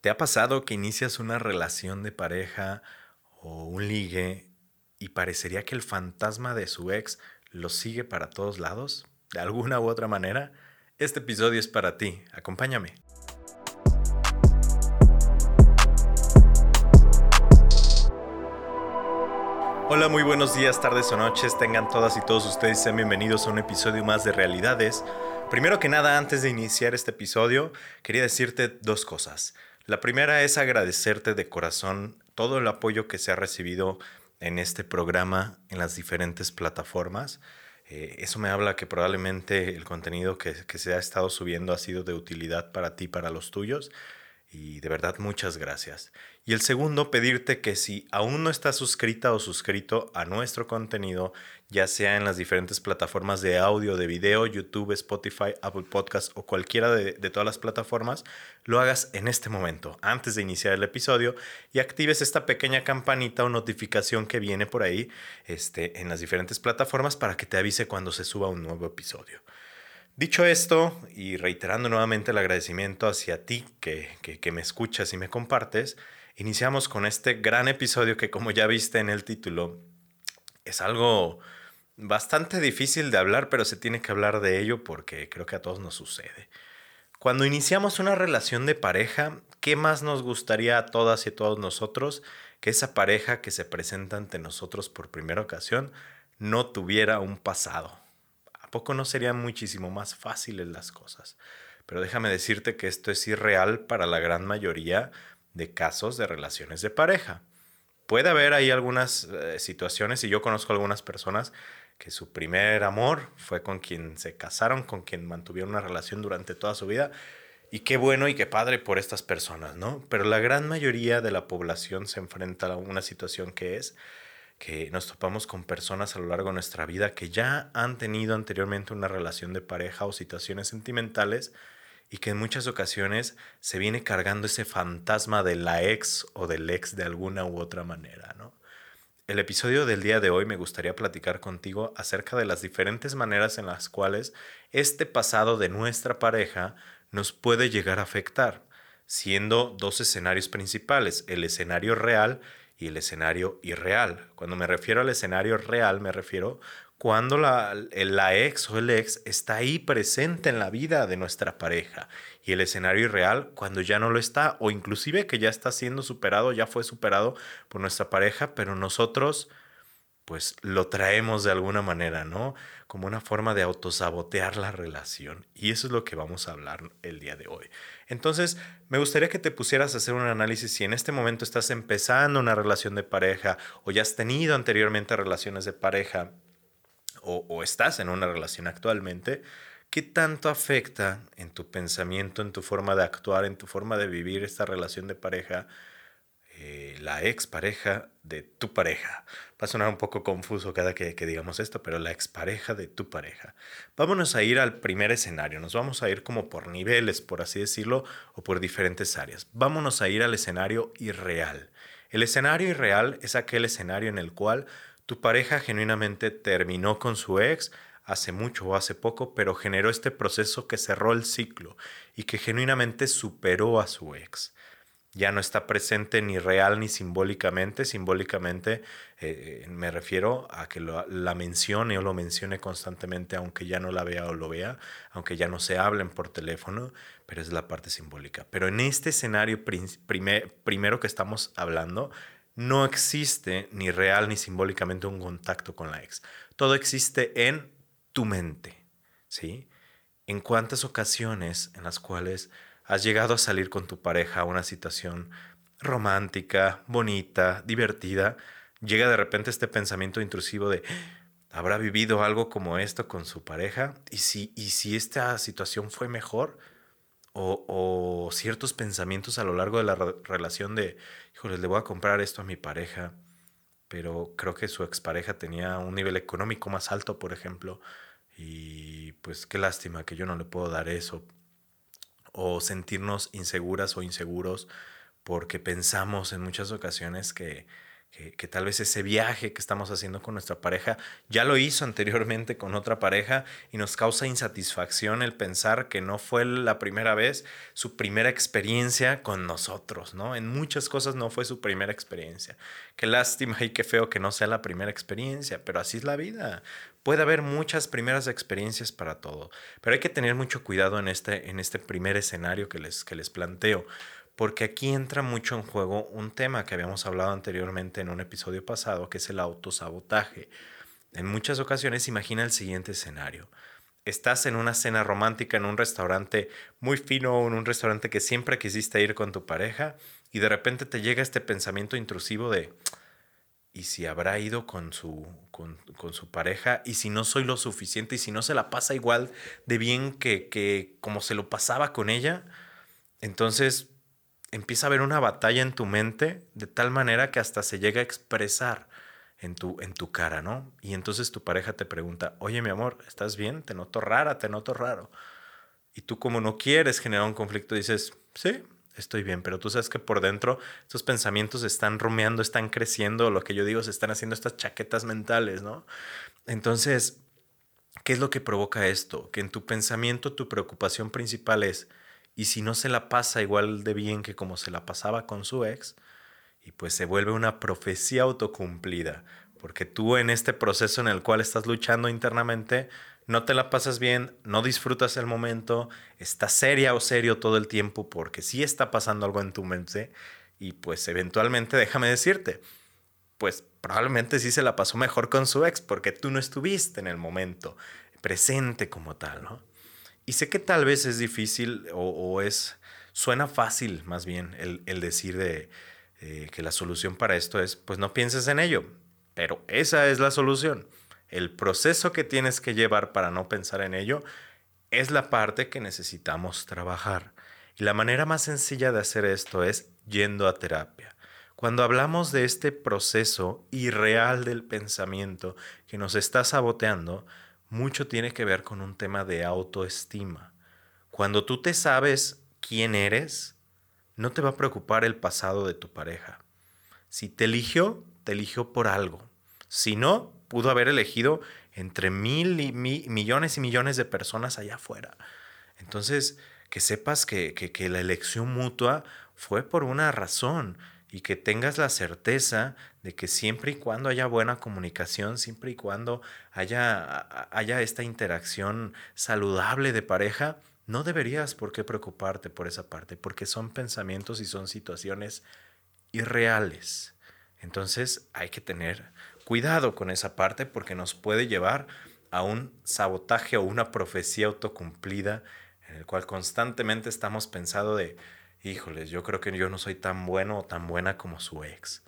¿Te ha pasado que inicias una relación de pareja o un ligue y parecería que el fantasma de su ex lo sigue para todos lados? ¿De alguna u otra manera? Este episodio es para ti. Acompáñame. Hola, muy buenos días, tardes o noches. Tengan todas y todos ustedes sean bienvenidos a un episodio más de Realidades. Primero que nada, antes de iniciar este episodio, quería decirte dos cosas. La primera es agradecerte de corazón todo el apoyo que se ha recibido en este programa en las diferentes plataformas. Eh, eso me habla que probablemente el contenido que, que, se ha estado subiendo ha sido de utilidad para ti, para los tuyos. Y de verdad, muchas gracias. Y el segundo, pedirte que si aún no estás suscrita o suscrito a nuestro contenido, ya sea en las diferentes plataformas de audio, de video, YouTube, Spotify, Apple Podcast o cualquiera de, todas las plataformas, lo hagas en este momento, antes de iniciar el episodio, y actives esta pequeña campanita o notificación que viene por ahí este, en las diferentes plataformas para que te avise cuando se suba un nuevo episodio. Dicho esto, y reiterando nuevamente el agradecimiento hacia ti que, que me escuchas y me compartes, Iniciamos con este gran episodio que como ya viste en el título, es algo bastante difícil de hablar, pero se tiene que hablar de ello porque creo que a todos nos sucede. Cuando iniciamos una relación de pareja, ¿qué más nos gustaría a todas y todos nosotros que esa pareja que se presenta ante nosotros por primera ocasión no tuviera un pasado? ¿A poco no serían muchísimo más fáciles las cosas? Pero déjame decirte que esto es irreal para la gran mayoría de casos de relaciones de pareja. Puede haber ahí algunas eh, situaciones y yo conozco algunas personas que su primer amor fue con quien se casaron, con quien mantuvieron una relación durante toda su vida. Y qué bueno y qué padre por estas personas, ¿no? Pero la gran mayoría de la población se enfrenta a una situación que es que nos topamos con personas a lo largo de nuestra vida que ya han tenido anteriormente una relación de pareja o situaciones sentimentales y que en muchas ocasiones se viene cargando ese fantasma de la ex o del ex de alguna u otra manera, ¿no? El episodio del día de hoy me gustaría platicar contigo acerca de las diferentes maneras en las cuales este pasado de nuestra pareja nos puede llegar a afectar, siendo dos escenarios principales, el escenario real y el escenario irreal. Cuando me refiero al escenario real, me refiero cuando la, la, ex o el ex está ahí presente en la vida de nuestra pareja y el escenario irreal cuando ya no lo está o inclusive que ya está siendo superado, ya fue superado por nuestra pareja, pero nosotros pues lo traemos de alguna manera, ¿no? Como una forma de autosabotear la relación. Y eso es lo que vamos a hablar el día de hoy. Entonces, me gustaría que te pusieras a hacer un análisis si en este momento estás empezando una relación de pareja o ya has tenido anteriormente relaciones de pareja o, estás en una relación actualmente, ¿qué tanto afecta en tu pensamiento, en tu forma de actuar, en tu forma de vivir esta relación de pareja, eh, la expareja de tu pareja? Va a sonar un poco confuso cada que, digamos esto, pero la expareja de tu pareja. Vámonos a ir al primer escenario, nos vamos a ir como por niveles, por así decirlo, o por diferentes áreas. Vámonos a ir al escenario irreal. El escenario irreal es aquel escenario en el cual tu pareja genuinamente terminó con su ex hace mucho o hace poco, pero generó este proceso que cerró el ciclo y que genuinamente superó a su ex. Ya no está presente ni real ni simbólicamente. Simbólicamente eh, me refiero a que la mencione o lo mencione constantemente, aunque ya no la vea o lo vea, aunque ya no se hablen por teléfono, pero es la parte simbólica. Pero en este escenario primero que estamos hablando, no existe ni real ni simbólicamente un contacto con la ex. Todo existe en tu mente, ¿sí? En cuántas ocasiones en las cuales has llegado a salir con tu pareja a una situación romántica, bonita, divertida, llega de repente este pensamiento intrusivo de ¿habrá vivido algo como esto con su pareja? ¿Y si, y si esta situación fue mejor? o, ciertos pensamientos a lo largo de la relación de, híjole, le voy a comprar esto a mi pareja, pero creo que su expareja tenía un nivel económico más alto, por ejemplo, y pues qué lástima que yo no le puedo dar eso. O sentirnos inseguras o inseguros porque pensamos en muchas ocasiones que, que, tal vez ese viaje que estamos haciendo con nuestra pareja ya lo hizo anteriormente con otra pareja y nos causa insatisfacción el pensar que no fue la primera vez su primera experiencia con nosotros, ¿no? En muchas cosas no fue su primera experiencia. Qué lástima y qué feo que no sea la primera experiencia, pero así es la vida. Puede haber muchas primeras experiencias para todo, pero hay que tener mucho cuidado en este, en este primer escenario que les, que les planteo porque aquí entra mucho en juego un tema que habíamos hablado anteriormente en un episodio pasado, que es el autosabotaje. En muchas ocasiones imagina el siguiente escenario. Estás en una cena romántica en un restaurante muy fino en un restaurante que siempre quisiste ir con tu pareja y de repente te llega este pensamiento intrusivo de, ¿y si habrá ido con su, con, su pareja? ¿Y si no soy lo suficiente? ¿Y si no se la pasa igual de bien que, que como se lo pasaba con ella? Entonces empieza a haber una batalla en tu mente de tal manera que hasta se llega a expresar en tu, en tu cara, ¿no? Y entonces tu pareja te pregunta, oye mi amor, ¿estás bien? Te noto rara, te noto raro. Y tú como no quieres generar un conflicto, dices, sí, estoy bien, pero tú sabes que por dentro estos pensamientos están rumeando, están creciendo, lo que yo digo, se están haciendo estas chaquetas mentales, ¿no? Entonces, ¿qué es lo que provoca esto? Que en tu pensamiento tu preocupación principal es, y si no se la pasa igual de bien que como se la pasaba con su ex, y pues se vuelve una profecía autocumplida, porque tú en este proceso en el cual estás luchando internamente, no te la pasas bien, no disfrutas el momento, estás seria o serio todo el tiempo porque sí está pasando algo en tu mente y pues eventualmente déjame decirte, pues probablemente sí se la pasó mejor con su ex porque tú no estuviste en el momento presente como tal, ¿no? Y sé que tal vez es difícil o, es, suena fácil más bien el, decir de, eh, que la solución para esto es, pues no pienses en ello, pero esa es la solución. El proceso que tienes que llevar para no pensar en ello es la parte que necesitamos trabajar. Y la manera más sencilla de hacer esto es yendo a terapia. Cuando hablamos de este proceso irreal del pensamiento que nos está saboteando, mucho tiene que ver con un tema de autoestima. Cuando tú te sabes quién eres, no te va a preocupar el pasado de tu pareja. Si te eligió, te eligió por algo. Si no, pudo haber elegido entre mil y millones y millones de personas allá afuera. Entonces, que sepas que, que la elección mutua fue por una razón y que tengas la certeza de que siempre y cuando haya buena comunicación, siempre y cuando haya, haya esta interacción saludable de pareja, no deberías por qué preocuparte por esa parte, porque son pensamientos y son situaciones irreales. Entonces hay que tener cuidado con esa parte porque nos puede llevar a un sabotaje o una profecía autocumplida en el cual constantemente estamos pensando de, híjoles, yo creo que yo no soy tan bueno o tan buena como su ex.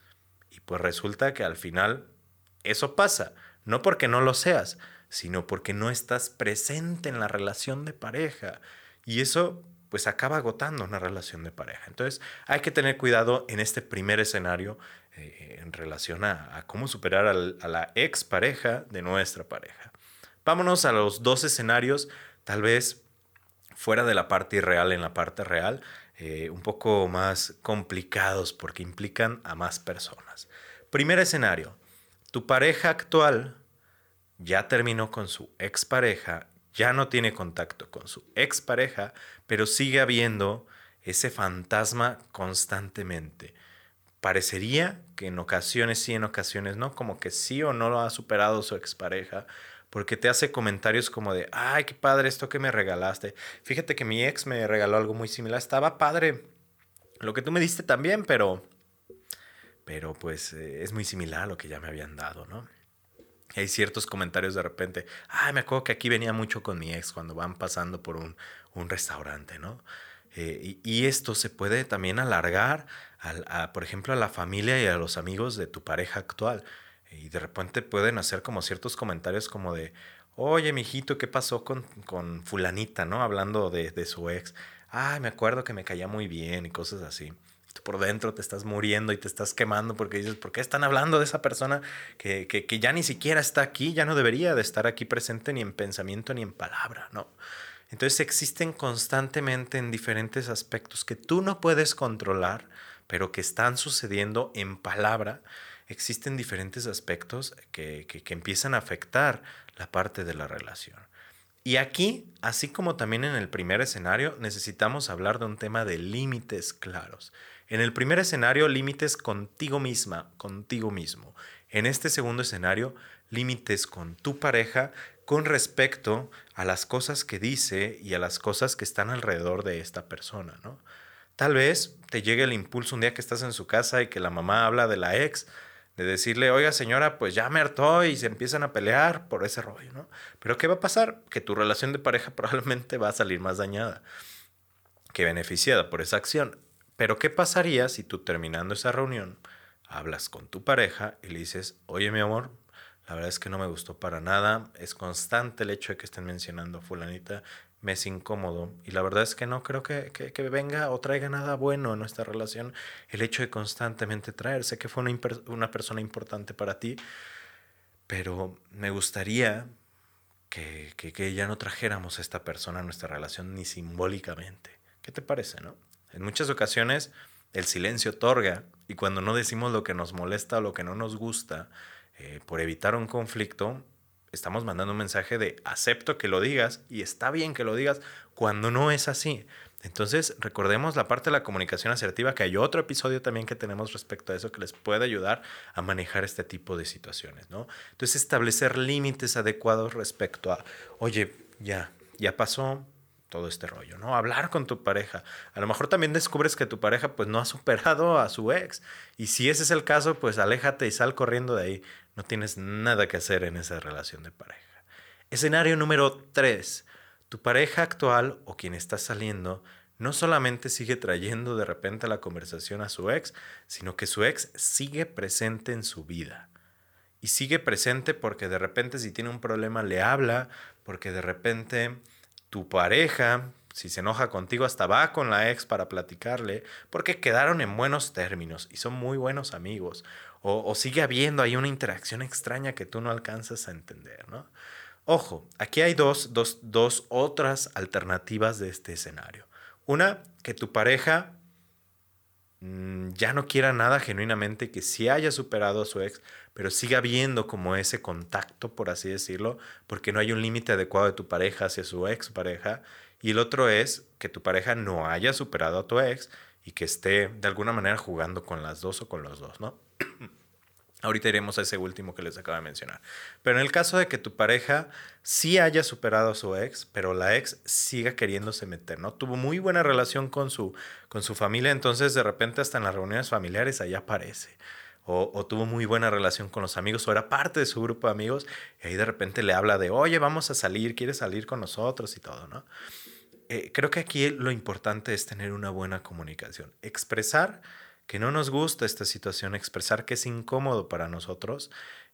Y pues resulta que al final eso pasa, no porque no lo seas, sino porque no estás presente en la relación de pareja. Y eso pues acaba agotando una relación de pareja. Entonces hay que tener cuidado en este primer escenario eh, en relación a, cómo superar a la ex pareja de nuestra pareja. Vámonos a los dos escenarios, tal vez fuera de la parte irreal en la parte real, eh, un poco más complicados porque implican a más personas. Primer escenario, tu pareja actual ya terminó con su expareja, ya no tiene contacto con su expareja, pero sigue habiendo ese fantasma constantemente. Parecería que en ocasiones sí, en ocasiones no, como que sí o no lo ha superado su expareja, porque te hace comentarios como de, ay, qué padre esto que me regalaste. Fíjate que mi ex me regaló algo muy similar, estaba padre. Lo que tú me diste también, pero, pero pues eh, es muy similar a lo que ya me habían dado, ¿no? hay ciertos comentarios de repente, ay, me acuerdo que aquí venía mucho con mi ex cuando van pasando por un, restaurante, ¿no? Eh, y, esto se puede también alargar, a, por ejemplo, a la familia y a los amigos de tu pareja actual. Y de repente pueden hacer como ciertos comentarios como de, oye, mijito, ¿qué pasó con, con fulanita, no? Hablando de, de, su ex. Ay, me acuerdo que me caía muy bien y cosas así. Por dentro te estás muriendo y te estás quemando porque dices, ¿por qué están hablando de esa persona que, que, que ya ni siquiera está aquí? Ya no debería de estar aquí presente ni en pensamiento ni en palabra, ¿no? Entonces existen constantemente en diferentes aspectos que tú no puedes controlar, pero que están sucediendo en palabra existen diferentes aspectos que, que empiezan a afectar la parte de la relación. Y aquí, así como también en el primer escenario, necesitamos hablar de un tema de límites claros. En el primer escenario, límites contigo misma, contigo mismo. En este segundo escenario, límites con tu pareja con respecto a las cosas que dice y a las cosas que están alrededor de esta persona, ¿no? Tal vez te llegue el impulso un día que estás en su casa y que la mamá habla de la ex, de decirle, oiga señora, pues ya me hartó y se empiezan a pelear por ese rollo, ¿no? Pero ¿qué va a pasar? Que tu relación de pareja probablemente va a salir más dañada que beneficiada por esa acción. Pero ¿qué pasaría si tú terminando esa reunión hablas con tu pareja y le dices, oye mi amor, la verdad es que no me gustó para nada, es constante el hecho de que estén mencionando a fulanita, me es incómodo y la verdad es que no creo que, que, venga o traiga nada bueno en nuestra relación el hecho de constantemente traer. Sé que fue una, una persona importante para ti, pero me gustaría que, que, que, ya no trajéramos a esta persona a nuestra relación ni simbólicamente. ¿Qué te parece, no? En muchas ocasiones el silencio otorga y cuando no decimos lo que nos molesta o lo que no nos gusta eh, por evitar un conflicto, estamos mandando un mensaje de acepto que lo digas y está bien que lo digas cuando no es así. Entonces, recordemos la parte de la comunicación asertiva, que hay otro episodio también que tenemos respecto a eso que les puede ayudar a manejar este tipo de situaciones, ¿no? Entonces, establecer límites adecuados respecto a, oye, ya, ya pasó, todo este rollo, ¿no? Hablar con tu pareja. A lo mejor también descubres que tu pareja pues no ha superado a su ex. Y si ese es el caso, pues aléjate y sal corriendo de ahí. No tienes nada que hacer en esa relación de pareja. Escenario número 3. Tu pareja actual o quien está saliendo no solamente sigue trayendo de repente la conversación a su ex, sino que su ex sigue presente en su vida. Y sigue presente porque de repente si tiene un problema le habla, porque de repente tu pareja, si se enoja contigo, hasta va con la ex para platicarle, porque quedaron en buenos términos y son muy buenos amigos. O, sigue habiendo ahí una interacción extraña que tú no alcanzas a entender, ¿no? Ojo, aquí hay dos, dos, dos otras alternativas de este escenario. Una, que tu pareja mm, ya no quiera nada genuinamente, que sí haya superado a su ex, pero siga habiendo como ese contacto, por así decirlo, porque no hay un límite adecuado de tu pareja hacia su ex pareja. Y el otro es que tu pareja no haya superado a tu ex y que esté de alguna manera jugando con las dos o con los dos, ¿no? Ahorita iremos a ese último que les acabo de mencionar. Pero en el caso de que tu pareja sí haya superado a su ex, pero la ex siga queriéndose meter, ¿no? Tuvo muy buena relación con su, con su familia, entonces de repente hasta en las reuniones familiares allá aparece o, tuvo muy buena relación con los amigos, o era parte de su grupo de amigos, y ahí de repente le habla de, oye, vamos a salir, ¿quieres salir con nosotros? y todo, ¿no? Eh, creo que aquí lo importante es tener una buena comunicación, expresar que no nos gusta esta situación, expresar que es incómodo para nosotros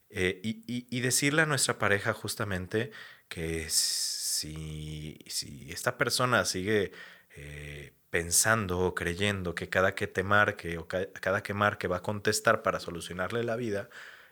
eh, y, decirle a nuestra pareja justamente que si, si esta persona sigue eh, pensando o creyendo que cada que te marque o cada que marque va a contestar para solucionarle la vida,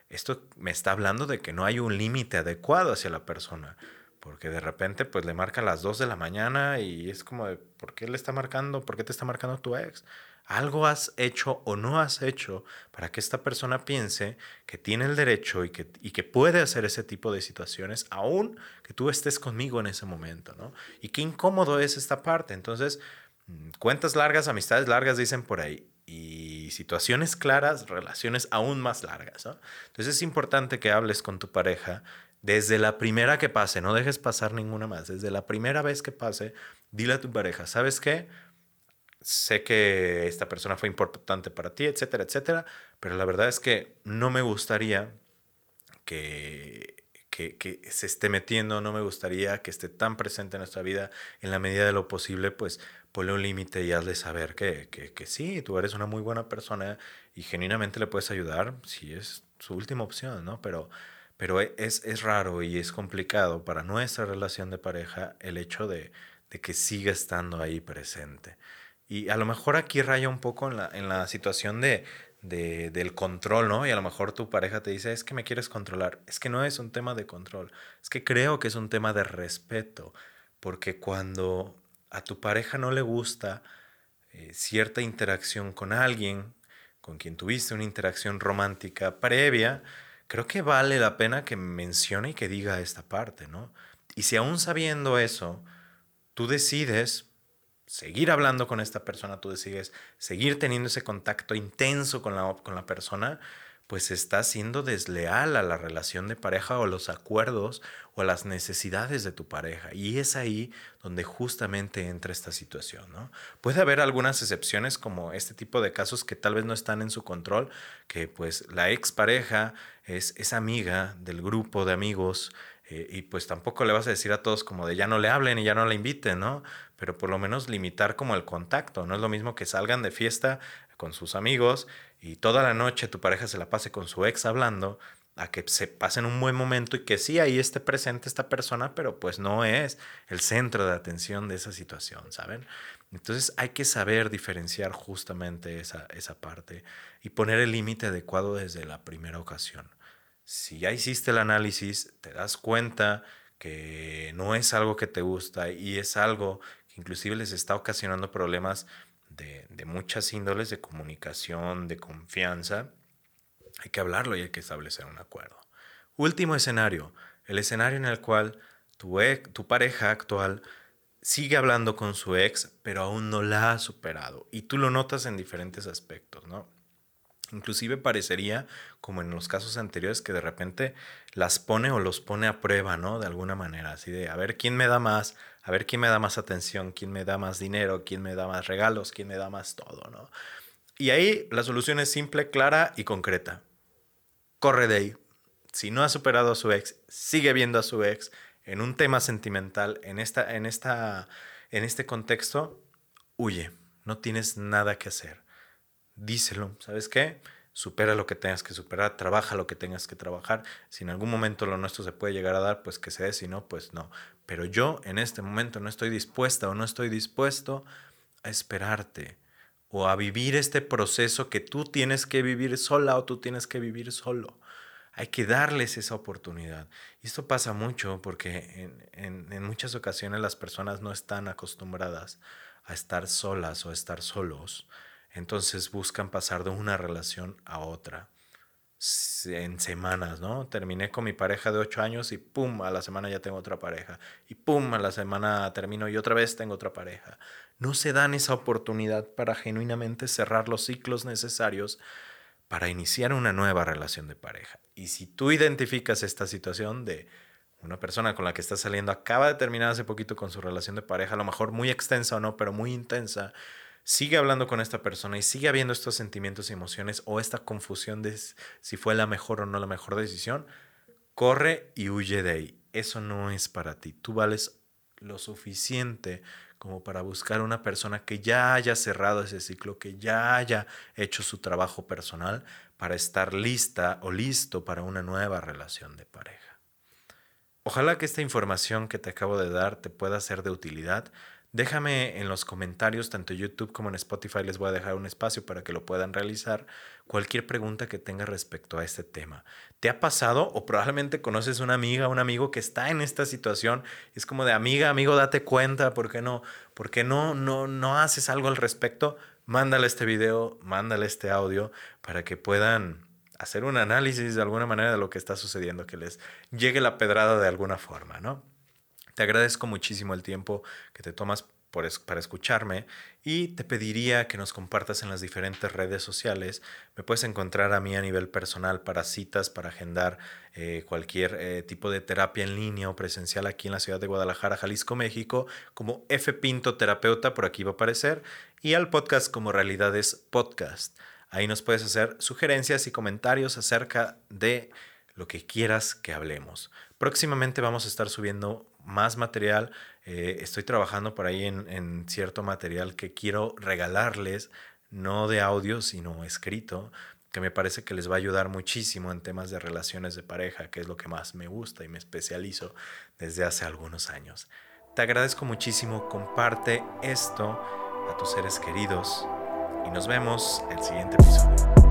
esto me está hablando de que no hay un límite adecuado hacia la persona. Porque de repente pues le marca a las 2 de la mañana y es como de, ¿por qué le está marcando? ¿Por qué te está marcando tu ex? Algo has hecho o no has hecho para que esta persona piense que tiene el derecho y que, y que puede hacer ese tipo de situaciones, aún que tú estés conmigo en ese momento, ¿no? Y qué incómodo es esta parte. Entonces, Mm, cuentas largas, amistades largas, dicen por ahí. Y situaciones claras, relaciones aún más largas. Entonces es importante que hables con tu pareja desde la primera que pase, no dejes pasar ninguna más. Desde la primera vez que pase, dile a tu pareja, ¿sabes qué? Sé que esta persona fue importante para ti, etcétera, etcétera, pero la verdad es que no me gustaría que que, se esté metiendo, no me gustaría que esté tan presente en nuestra vida en la medida de lo posible, pues ponle un límite y hazle saber que, que, sí, tú eres una muy buena persona y genuinamente le puedes ayudar si es su última opción, ¿no? Pero, pero e, es, es raro y es complicado para nuestra relación de pareja el hecho de, de que siga estando ahí presente. Y a lo mejor aquí raya un poco en la, en la situación de, de, del control, ¿no? Y a lo mejor tu pareja te dice, es que me quieres controlar. Es que no es un tema de control, es que creo que es un tema de respeto, porque cuando a tu pareja no le gusta eh, cierta interacción con alguien, con quien tuviste una interacción romántica previa, creo que vale la pena que mencione y que diga esta parte, ¿no? Y si aún sabiendo eso, tú decides seguir hablando con esta persona, tú decides seguir teniendo ese contacto intenso con la, con la persona, pues estás siendo desleal a la relación de pareja o los acuerdos o las necesidades de tu pareja. Y es ahí donde justamente entra esta situación, ¿no? Puede haber algunas excepciones como este tipo de casos que tal vez no están en su control, que pues la expareja es, es amiga del grupo de amigos eh, y pues tampoco le vas a decir a todos como de ya no le hablen y ya no la inviten, ¿no? Pero por lo menos limitar como el contacto, no es lo mismo que salgan de fiesta con sus amigos y toda la noche tu pareja se la pase con su ex hablando, a que se pasen un buen momento y que sí ahí esté presente esta persona, pero pues no es el centro de atención de esa situación, ¿saben? Entonces hay que saber diferenciar justamente esa, esa parte y poner el límite adecuado desde la primera ocasión. Si ya hiciste el análisis, te das cuenta que no es algo que te gusta y es algo que inclusive les está ocasionando problemas de, muchas índoles de comunicación, de confianza, hay que hablarlo y hay que establecer un acuerdo. Último escenario, el escenario en el cual tu, tu pareja actual sigue hablando con su ex, pero aún no la ha superado. Y tú lo notas en diferentes aspectos, ¿no? Inclusive parecería, como en los casos anteriores, que de repente las pone o los pone a prueba, ¿no? De alguna manera, así de, a ver, ¿quién me da más? A ver, ¿quién me da más atención? ¿Quién me da más dinero? ¿Quién me da más regalos? ¿Quién me da más todo, ¿no? Y ahí la solución es simple, clara y concreta. Corre de ahí. Si no ha superado a su ex, sigue viendo a su ex en un tema sentimental, en, esta, en, esta, en este contexto, huye. No tienes nada que hacer díselo, ¿sabes qué? Supera lo que tengas que superar, trabaja lo que tengas que trabajar. Si en algún momento lo nuestro se puede llegar a dar, pues que se dé, si no, pues no. Pero yo en este momento no estoy dispuesta o no estoy dispuesto a esperarte o a vivir este proceso que tú tienes que vivir sola o tú tienes que vivir solo. Hay que darles esa oportunidad. Y esto pasa mucho porque en, en muchas ocasiones las personas no están acostumbradas a estar solas o a estar solos entonces buscan pasar de una relación a otra en semanas, ¿no? Terminé con mi pareja de ocho años y pum, a la semana ya tengo otra pareja. Y pum, a la semana termino y otra vez tengo otra pareja. No se dan esa oportunidad para genuinamente cerrar los ciclos necesarios para iniciar una nueva relación de pareja. Y si tú identificas esta situación de una persona con la que estás saliendo acaba de terminar hace poquito con su relación de pareja, a lo mejor muy extensa o no, pero muy intensa, sigue hablando con esta persona y sigue habiendo estos sentimientos y emociones o esta confusión de si fue la mejor o no la mejor decisión, corre y huye de ahí. Eso no es para ti. Tú vales lo suficiente como para buscar una persona que ya haya cerrado ese ciclo, que ya haya hecho su trabajo personal para estar lista o listo para una nueva relación de pareja. Ojalá que esta información que te acabo de dar te pueda ser de utilidad. Déjame en los comentarios, tanto en YouTube como en Spotify, les voy a dejar un espacio para que lo puedan realizar. Cualquier pregunta que tenga respecto a este tema. ¿Te ha pasado o probablemente conoces una amiga, un amigo que está en esta situación? Es como de amiga, amigo, date cuenta, ¿por qué no? ¿Por qué no, no, no haces algo al respecto? Mándale este video, mándale este audio para que puedan hacer un análisis de alguna manera de lo que está sucediendo, que les llegue la pedrada de alguna forma, ¿no? Te agradezco muchísimo el tiempo que te tomas para escucharme y te pediría que nos compartas en las diferentes redes sociales. Me puedes encontrar a mí a nivel personal para citas, para agendar eh, cualquier eh, tipo de terapia en línea o presencial aquí en la ciudad de Guadalajara, Jalisco, México, como F Pinto Terapeuta, por aquí va a aparecer, y al podcast como Realidades Podcast. Ahí nos puedes hacer sugerencias y comentarios acerca de lo que quieras que hablemos. Próximamente vamos a estar subiendo más material. Eh, estoy trabajando por ahí en, cierto material que quiero regalarles, no de audio, sino escrito, que me parece que les va a ayudar muchísimo en temas de relaciones de pareja, que es lo que más me gusta y me especializo desde hace algunos años. Te agradezco muchísimo, comparte esto a tus seres queridos y nos vemos el siguiente episodio.